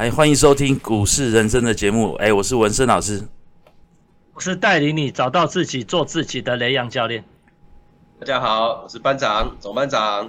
哎，欢迎收听股市人生的节目。哎，我是文生老师，我是带领你找到自己、做自己的雷洋教练。大家好，我是班长、总班长。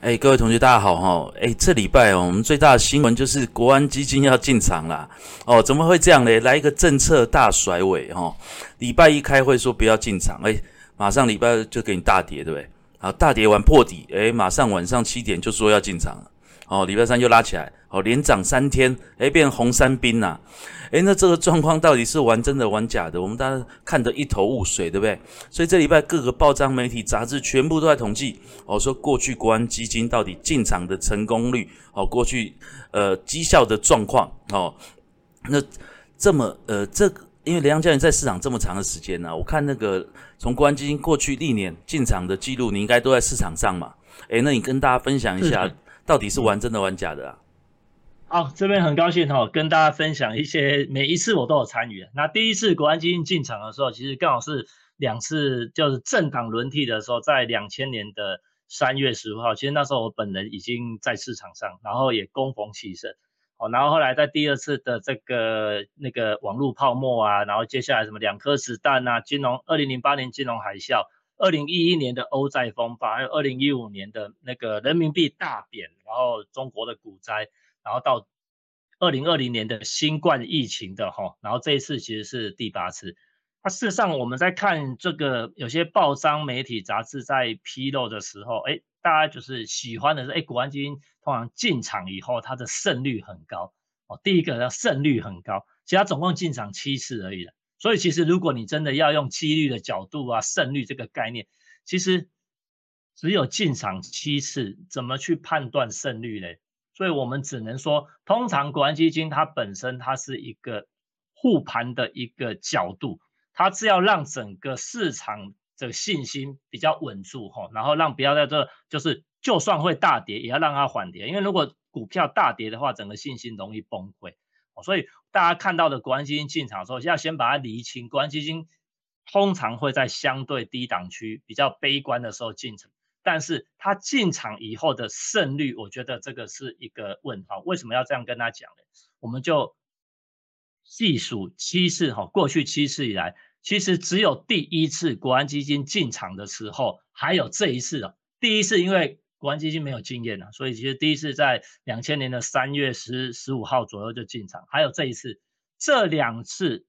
哎，各位同学，大家好哈！哎，这礼拜哦，我们最大的新闻就是国安基金要进场啦。哦，怎么会这样呢？来一个政策大甩尾哈！礼拜一开会说不要进场，哎，马上礼拜二就给你大跌，对不对？好，大跌完破底，哎，马上晚上七点就说要进场了。哦，礼拜三又拉起来，哦，连涨三天，哎，变红三兵呐，哎，那这个状况到底是玩真的玩假的？我们大家看得一头雾水，对不对？所以这礼拜各个报章、媒体、杂志全部都在统计，哦，说过去国安基金到底进场的成功率，哦，过去呃绩效的状况，哦，那这么呃这个，因为梁阳教练在市场这么长的时间呢，我看那个从国安基金过去历年进场的记录，你应该都在市场上嘛？哎，那你跟大家分享一下。到底是玩真的玩假的啊？好，这边很高兴哈，跟大家分享一些每一次我都有参与。那第一次国安基金进场的时候，其实刚好是两次就是政党轮替的时候，在两千年的三月十五号，其实那时候我本人已经在市场上，然后也攻逢其胜。哦，然后后来在第二次的这个那个网络泡沫啊，然后接下来什么两颗子弹啊，金融二零零八年金融海啸。二零一一年的欧债风暴，还有二零一五年的那个人民币大贬，然后中国的股灾，然后到二零二零年的新冠疫情的哈，然后这一次其实是第八次。那事实上我们在看这个有些报章、媒体、杂志在披露的时候，哎，大家就是喜欢的是，哎，国安基金通常进场以后，它的胜率很高哦。第一个呢，胜率很高，其实它总共进场七次而已了。所以其实，如果你真的要用几率的角度啊，胜率这个概念，其实只有进场七次，怎么去判断胜率呢？所以我们只能说，通常国安基金它本身它是一个护盘的一个角度，它是要让整个市场的信心比较稳住哈，然后让不要在这就是就算会大跌，也要让它缓跌，因为如果股票大跌的话，整个信心容易崩溃。所以大家看到的国安基金进场的时候，要先把它厘清。国安基金通常会在相对低档区、比较悲观的时候进场，但是它进场以后的胜率，我觉得这个是一个问号。为什么要这样跟他讲呢？我们就细数七次哈，过去七次以来，其实只有第一次国安基金进场的时候，还有这一次哦。第一次因为国安基金没有经验啊，所以其实第一次在两千年的三月十十五号左右就进场，还有这一次，这两次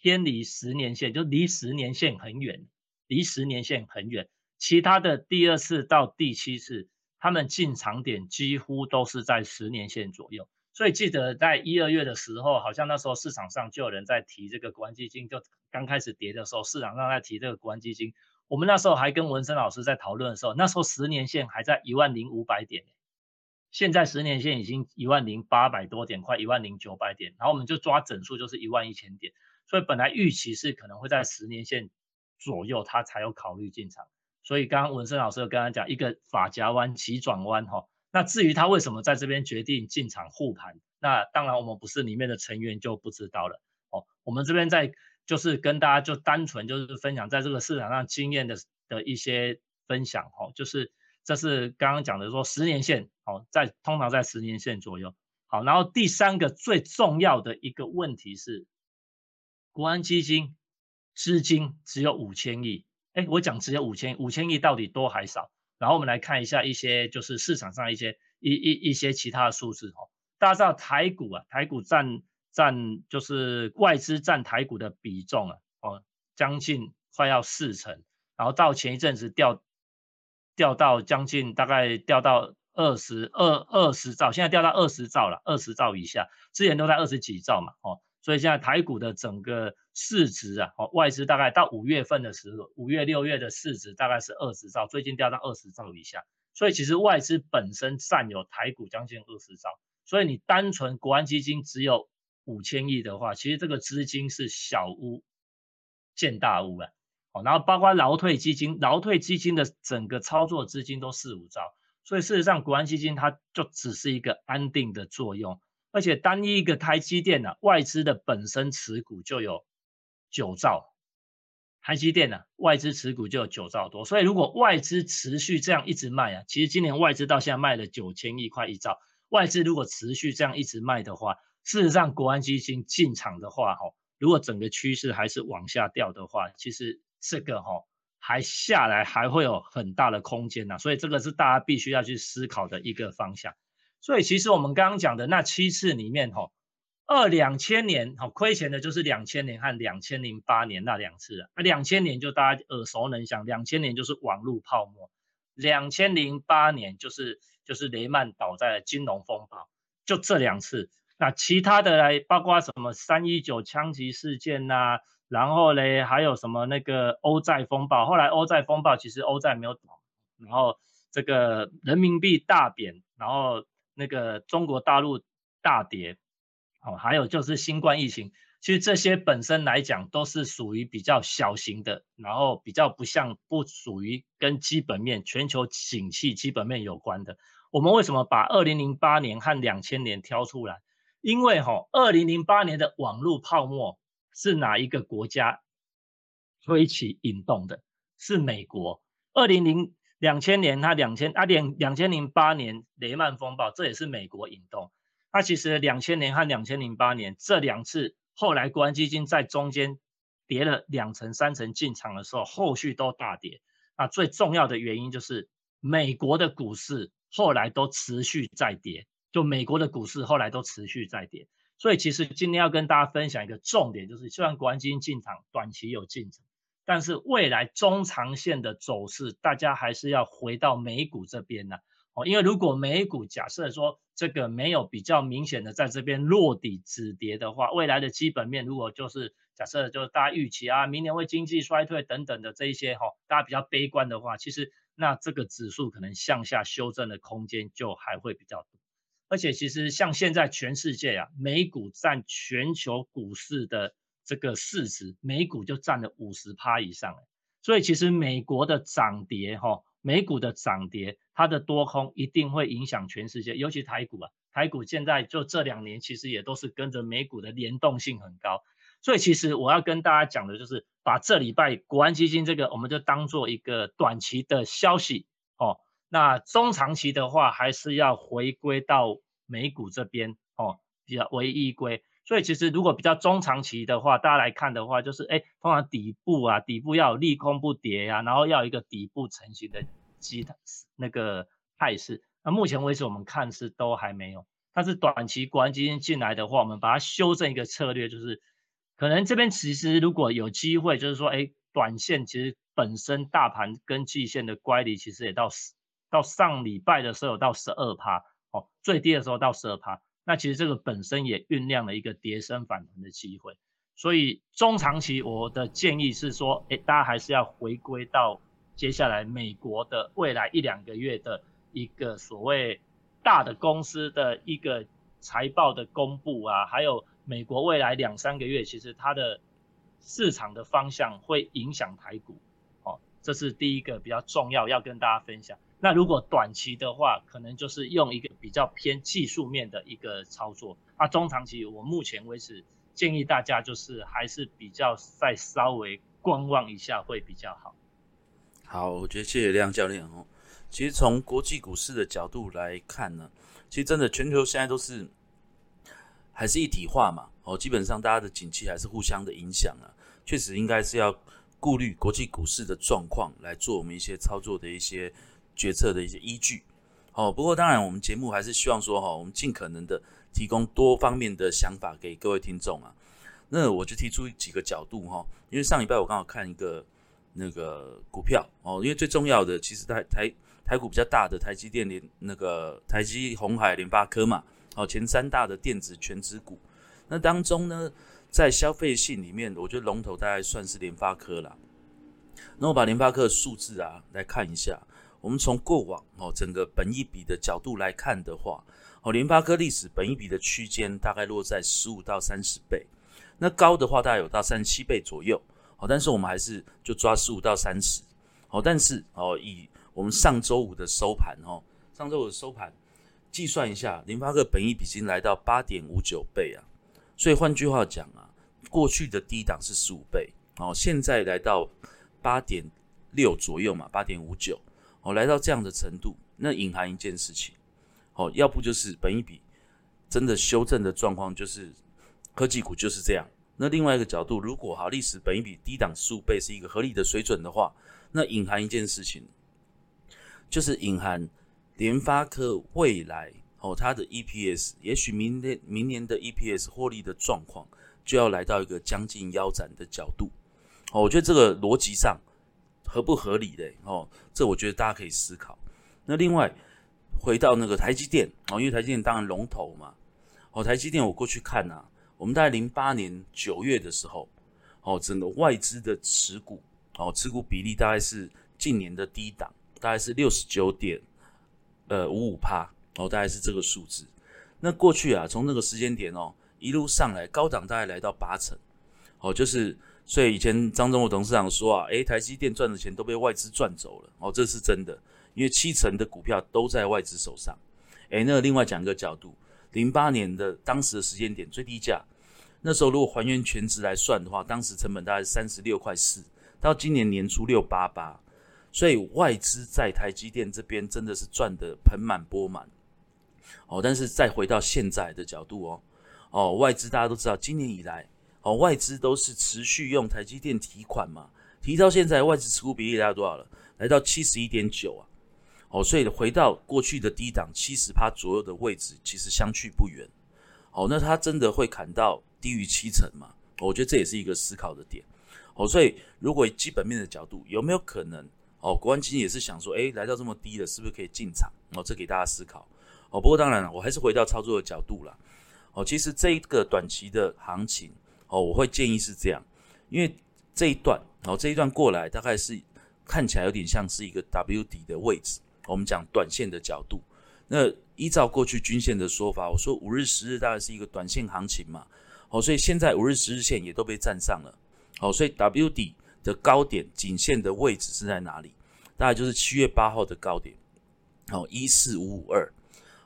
偏离十年线，就离十年线很远，离十年线很远。其他的第二次到第七次，他们进场点几乎都是在十年线左右。所以记得在一二月的时候，好像那时候市场上就有人在提这个国安基金，就刚开始跌的时候，市场上在提这个国安基金。我们那时候还跟文森老师在讨论的时候，那时候十年线还在一万零五百点，现在十年线已经一万零八百多点，快一万零九百点，然后我们就抓整数就是一万一千点，所以本来预期是可能会在十年线左右，他才有考虑进场。所以刚刚文森老师有跟他讲一个法夹弯急转弯哈，那至于他为什么在这边决定进场护盘，那当然我们不是里面的成员就不知道了哦，我们这边在。就是跟大家就单纯就是分享在这个市场上经验的的一些分享哈，就是这是刚刚讲的说十年线哦，在通常在十年线左右好，然后第三个最重要的一个问题是，国安基金资金只有五千亿，哎，我讲只有五千五千亿到底多还少？然后我们来看一下一些就是市场上一些一一一些其他的数字哦，大家知道台股啊，台股占。占就是外资占台股的比重啊，哦，将近快要四成，然后到前一阵子掉掉到将近大概掉到二十二二十兆，现在掉到二十兆了，二十兆以下，之前都在二十几兆嘛，哦，所以现在台股的整个市值啊，哦，外资大概到五月份的时候，五月六月的市值大概是二十兆，最近掉到二十兆以下，所以其实外资本身占有台股将近二十兆，所以你单纯国安基金只有。五千亿的话，其实这个资金是小巫见大巫啊。哦，然后包括劳退基金，劳退基金的整个操作资金都四五兆，所以事实上国安基金它就只是一个安定的作用，而且单一一个台积电呢，外资的本身持股就有九兆，台积电呢外资持股就有九兆多，所以如果外资持续这样一直卖啊，其实今年外资到现在卖了九千亿，快一兆。外资如果持续这样一直卖的话，事实上国安基金进场的话，哈，如果整个趋势还是往下掉的话，其实这个哈还下来还会有很大的空间呐，所以这个是大家必须要去思考的一个方向。所以其实我们刚刚讲的那七次里面，哈。二两千年，哈亏钱的就是两千年和两千零八年那两次啊。两千年就大家耳熟能详，两千年就是网络泡沫，两千零八年就是就是雷曼倒在了金融风暴，就这两次。那其他的来，包括什么三一九枪击事件呐，然后嘞还有什么那个欧债风暴，后来欧债风暴其实欧债没有倒，然后这个人民币大贬，然后那个中国大陆大跌。哦，还有就是新冠疫情，其实这些本身来讲都是属于比较小型的，然后比较不像不属于跟基本面、全球景气基本面有关的。我们为什么把二零零八年和两千年挑出来？因为哈，二零零八年的网络泡沫是哪一个国家推起引动的？是美国。二零零两千年，它两千啊两两千零八年雷曼风暴，这也是美国引动。它其实两千年和两千零八年这两次，后来国安基金在中间跌了两成三成进场的时候，后续都大跌。那最重要的原因就是美国的股市后来都持续在跌，就美国的股市后来都持续在跌。所以其实今天要跟大家分享一个重点，就是虽然国安基金进场短期有进程，但是未来中长线的走势，大家还是要回到美股这边呢。哦，因为如果美股假设说这个没有比较明显的在这边落底止跌的话，未来的基本面如果就是假设就是大家预期啊，明年会经济衰退等等的这一些哈，大家比较悲观的话，其实那这个指数可能向下修正的空间就还会比较多。而且其实像现在全世界啊，美股占全球股市的这个市值，美股就占了五十趴以上，所以其实美国的涨跌哈。美股的涨跌，它的多空一定会影响全世界，尤其台股啊，台股现在就这两年其实也都是跟着美股的联动性很高，所以其实我要跟大家讲的就是，把这礼拜国安基金这个，我们就当做一个短期的消息哦，那中长期的话，还是要回归到美股这边哦，比较为依归。所以其实如果比较中长期的话，大家来看的话，就是哎，通常底部啊，底部要有利空不跌呀，然后要一个底部成型的基那个态势。那目前为止我们看是都还没有。但是短期国安基金进来的话，我们把它修正一个策略，就是可能这边其实如果有机会，就是说哎，短线其实本身大盘跟季线的乖离其实也到到上礼拜的时候到十二趴哦，最低的时候到十二趴。那其实这个本身也酝酿了一个跌升反弹的机会，所以中长期我的建议是说，哎，大家还是要回归到接下来美国的未来一两个月的一个所谓大的公司的一个财报的公布啊，还有美国未来两三个月其实它的市场的方向会影响台股，哦，这是第一个比较重要要跟大家分享。那如果短期的话，可能就是用一个比较偏技术面的一个操作。那中长期，我目前为止建议大家就是还是比较再稍微观望一下会比较好。好，我觉得谢谢亮教练哦。其实从国际股市的角度来看呢，其实真的全球现在都是还是一体化嘛。哦，基本上大家的景气还是互相的影响啊。确实应该是要顾虑国际股市的状况来做我们一些操作的一些。决策的一些依据，哦，不过当然，我们节目还是希望说，哈，我们尽可能的提供多方面的想法给各位听众啊。那我就提出几个角度，哈，因为上礼拜我刚好看一个那个股票，哦，因为最重要的其实台台台股比较大的台积电联那个台积红海联发科嘛，哦，前三大的电子全指股，那当中呢，在消费性里面，我觉得龙头大概算是联发科了。那我把联发科的数字啊来看一下。我们从过往哦整个本益比的角度来看的话，哦联发科历史本益比的区间大概落在十五到三十倍，那高的话大概有到三十七倍左右，哦但是我们还是就抓十五到三十，哦但是哦以我们上周五的收盘哦，上周五的收盘计算一下，联发科本益比已经来到八点五九倍啊，所以换句话讲啊，过去的低档是十五倍，哦现在来到八点六左右嘛，八点五九。哦，来到这样的程度，那隐含一件事情，哦，要不就是本一比真的修正的状况，就是科技股就是这样。那另外一个角度，如果好历史本一比低档数倍是一个合理的水准的话，那隐含一件事情，就是隐含联发科未来哦它的 EPS，也许明年明年的 EPS 获利的状况就要来到一个将近腰斩的角度。哦，我觉得这个逻辑上合不合理嘞？哦，这我觉得大家可以思考。那另外回到那个台积电哦，因为台积电当然龙头嘛。哦，台积电我过去看呐，我们在零八年九月的时候，哦，整个外资的持股哦，持股比例大概是近年的低档，大概是六十九点呃五五趴哦，大概是这个数字。那过去啊，从那个时间点哦，一路上来高档大概来到八成哦，就是。所以以前张忠武董事长说啊，诶，台积电赚的钱都被外资赚走了，哦，这是真的，因为七成的股票都在外资手上。诶，那另外讲一个角度，零八年的当时的时间点最低价，那时候如果还原全值来算的话，当时成本大概三十六块四，到今年年初六八八，所以外资在台积电这边真的是赚得盆满钵满。哦，但是再回到现在的角度哦，哦，外资大家都知道，今年以来。哦，外资都是持续用台积电提款嘛，提到现在外资持股比例来到多少了？来到七十一点九啊！哦，所以回到过去的低档七十趴左右的位置，其实相去不远。哦，那它真的会砍到低于七成吗？我觉得这也是一个思考的点。哦，所以如果基本面的角度，有没有可能？哦，国安基金也是想说，诶，来到这么低了，是不是可以进场？哦，这给大家思考。哦，不过当然了，我还是回到操作的角度啦。哦，其实这一个短期的行情。哦，我会建议是这样，因为这一段，哦，这一段过来大概是看起来有点像是一个 W 底的位置。我们讲短线的角度，那依照过去均线的说法，我说五日、十日大概是一个短线行情嘛。哦，所以现在五日、十日线也都被站上了。哦，所以 W 底的高点颈线的位置是在哪里？大概就是七月八号的高点，哦，一四五五二。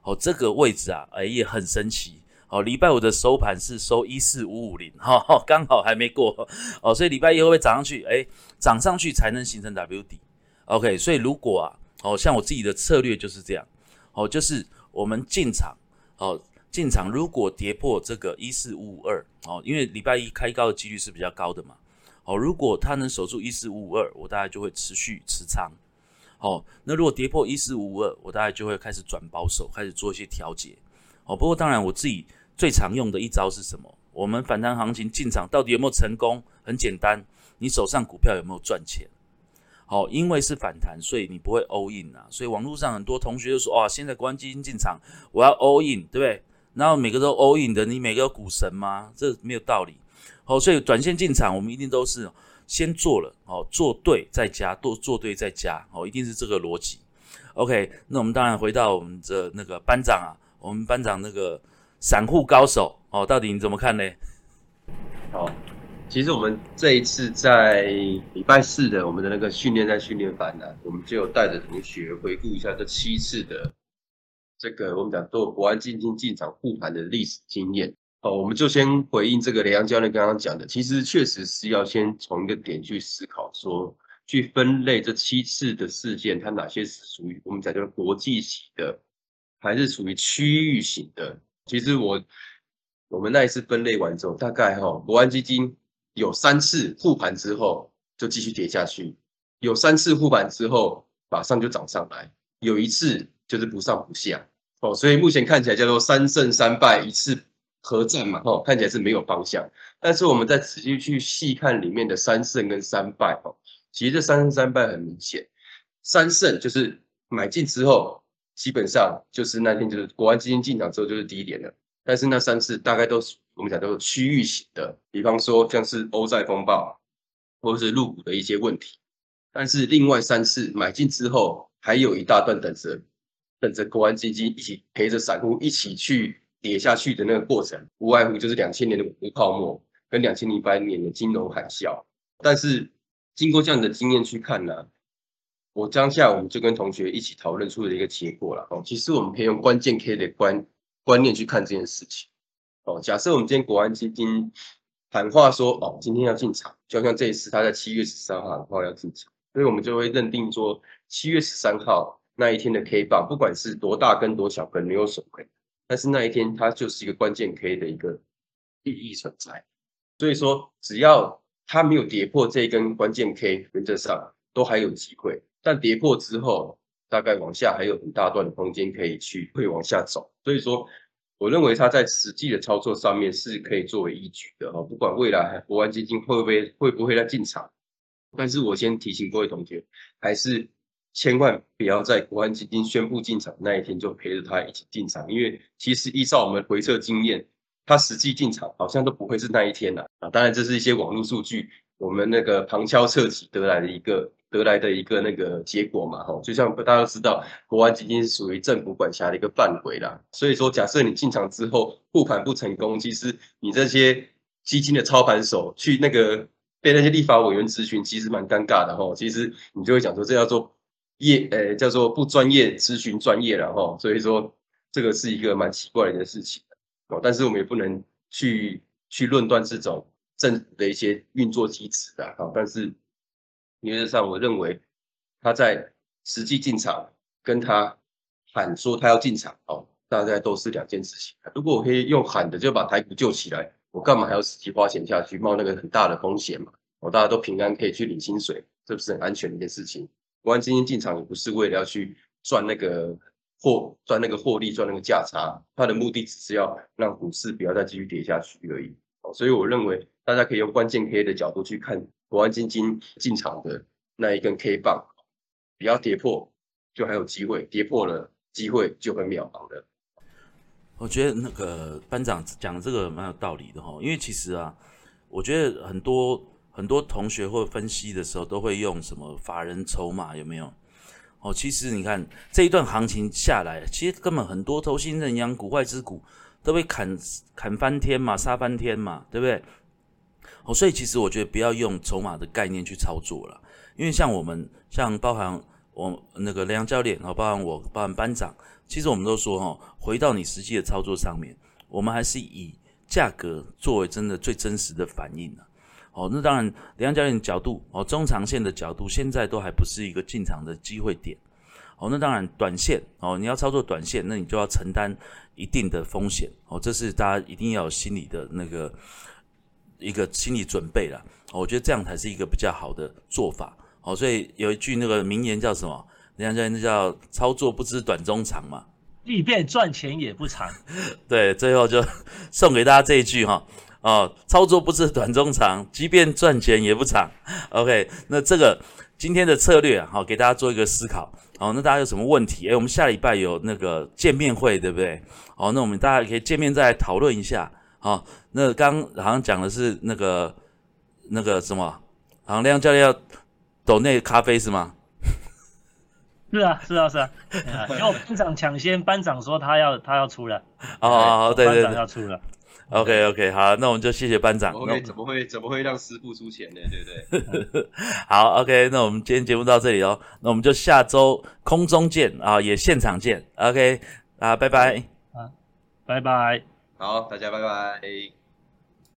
哦，这个位置啊，哎，也很神奇。哦，礼拜五的收盘是收一四五五零，哈，刚好还没过哦，所以礼拜一会不会涨上去？哎，涨上去才能形成 W 底，OK，所以如果啊，哦，像我自己的策略就是这样，哦，就是我们进场，哦，进场如果跌破这个一四五五二，哦，因为礼拜一开高的几率是比较高的嘛，哦，如果它能守住一四五五二，我大概就会持续持仓，哦，那如果跌破一四五五二，我大概就会开始转保守，开始做一些调节。哦，不过当然，我自己最常用的一招是什么？我们反弹行情进场到底有没有成功？很简单，你手上股票有没有赚钱？好，因为是反弹，所以你不会 all in 啊。所以网络上很多同学就说：哇，现在国安基金进场，我要 all in，对不对？然后每个都 all in 的，你每个股神吗？这没有道理。好，所以短线进场，我们一定都是先做了，哦，做对再加，多做对再加，哦，一定是这个逻辑。OK，那我们当然回到我们的那个班长啊。我们班长那个散户高手哦，到底你怎么看呢？好，其实我们这一次在礼拜四的我们的那个训练在训练班呢，我们就带着同学回顾一下这七次的这个我们讲做国安基金进场护盘的历史经验。哦，我们就先回应这个雷阳教练刚刚讲的，其实确实是要先从一个点去思考，说去分类这七次的事件，它哪些是属于我们讲叫国际级的。还是属于区域型的。其实我我们那一次分类完之后，大概哈国安基金有三次护盘之后就继续跌下去，有三次护盘之后马上就涨上来，有一次就是不上不下哦。所以目前看起来叫做三胜三败一次合战嘛，哦看起来是没有方向。但是我们再仔细去细看里面的三胜跟三败哦，其实这三胜三败很明显，三胜就是买进之后。基本上就是那天就是国安基金进场之后就是低点了，但是那三次大概都是我们讲都是区域型的，比方说像是欧债风暴，或者是入股的一些问题。但是另外三次买进之后，还有一大段等着等着国安基金一起陪着散户一起去跌下去的那个过程，无外乎就是两千年的股泡沫跟两千零八年的金融海啸。但是经过这样的经验去看呢？我当下我们就跟同学一起讨论出了一个结果了哦。其实我们可以用关键 K 的观观念去看这件事情哦。假设我们今天国安基金喊话说哦，今天要进场，就像这一次他在七月十三号喊话要进场，所以我们就会认定说七月十三号那一天的 K 棒，不管是多大根多小根没有损亏，但是那一天它就是一个关键 K 的一个意义存在。所以说，只要它没有跌破这一根关键 K，原则上都还有机会。但跌破之后，大概往下还有很大段的空间可以去会往下走。所以说，我认为它在实际的操作上面是可以作为依据的哦。不管未来国安基金会不会会不会再进场，但是我先提醒各位同学，还是。千万不要在国安基金宣布进场那一天就陪着他一起进场，因为其实依照我们回测经验，他实际进场好像都不会是那一天的啊。当然，这是一些网络数据，我们那个旁敲侧击得来的一个得来的一个那个结果嘛。哈，就像大家都知道，国安基金是属于政府管辖的一个范围啦。所以说，假设你进场之后护盘不成功，其实你这些基金的操盘手去那个被那些立法委员咨询，其实蛮尴尬的哈。其实你就会讲说，这叫做。业呃叫做不专业咨询专业了哈，所以说这个是一个蛮奇怪的一件事情哦。但是我们也不能去去论断这种政府的一些运作机制的哈。但是原则上，我认为他在实际进场跟他喊说他要进场哦，大概都是两件事情。如果我可以用喊的就把台股救起来，我干嘛还要实际花钱下去冒那个很大的风险嘛？我大家都平安可以去领薪水，这不是很安全的一件事情？国安基金进场也不是为了要去赚那个获赚那个获利赚那个价差，它的目的只是要让股市不要再继续跌下去而已。所以我认为大家可以用关键 K 的角度去看国安基金进场的那一根 K 棒，不要跌破就还有机会，跌破了机会就很渺茫的。我觉得那个班长讲这个蛮有道理的哈，因为其实啊，我觉得很多。很多同学或分析的时候都会用什么法人筹码有没有？哦，其实你看这一段行情下来，其实根本很多投信、认养股、外资股都被砍砍翻天嘛，杀翻天嘛，对不对？哦，所以其实我觉得不要用筹码的概念去操作了，因为像我们像包含我那个梁教练，哦，包含我，包含班长，其实我们都说哈，回到你实际的操作上面，我们还是以价格作为真的最真实的反应哦，那当然，梁教练角度哦，中长线的角度，现在都还不是一个进场的机会点。哦，那当然，短线哦，你要操作短线，那你就要承担一定的风险。哦，这是大家一定要有心理的那个一个心理准备了。我觉得这样才是一个比较好的做法。哦，所以有一句那个名言叫什么？人家叫那叫操作不知短中长嘛，即便赚钱也不长。对，最后就送给大家这一句哈。哦，操作不知短中长，即便赚钱也不长。OK，那这个今天的策略啊，好，给大家做一个思考。好，那大家有什么问题？诶，我们下礼拜有那个见面会，对不对？好，那我们大家可以见面再讨论一下。好，那刚好像讲的是那个那个什么，好像亮教练要抖那咖啡是吗？是啊，是啊，是啊。因为班长抢先，班长说他要他要出了。哦，对对对，班长要出了。OK OK，好，那我们就谢谢班长。OK，怎么会怎么会让师傅出钱呢？对不对？好，OK，那我们今天节目到这里哦，那我们就下周空中见啊，也现场见。OK，啊，拜拜。啊，拜拜。好，大家拜拜。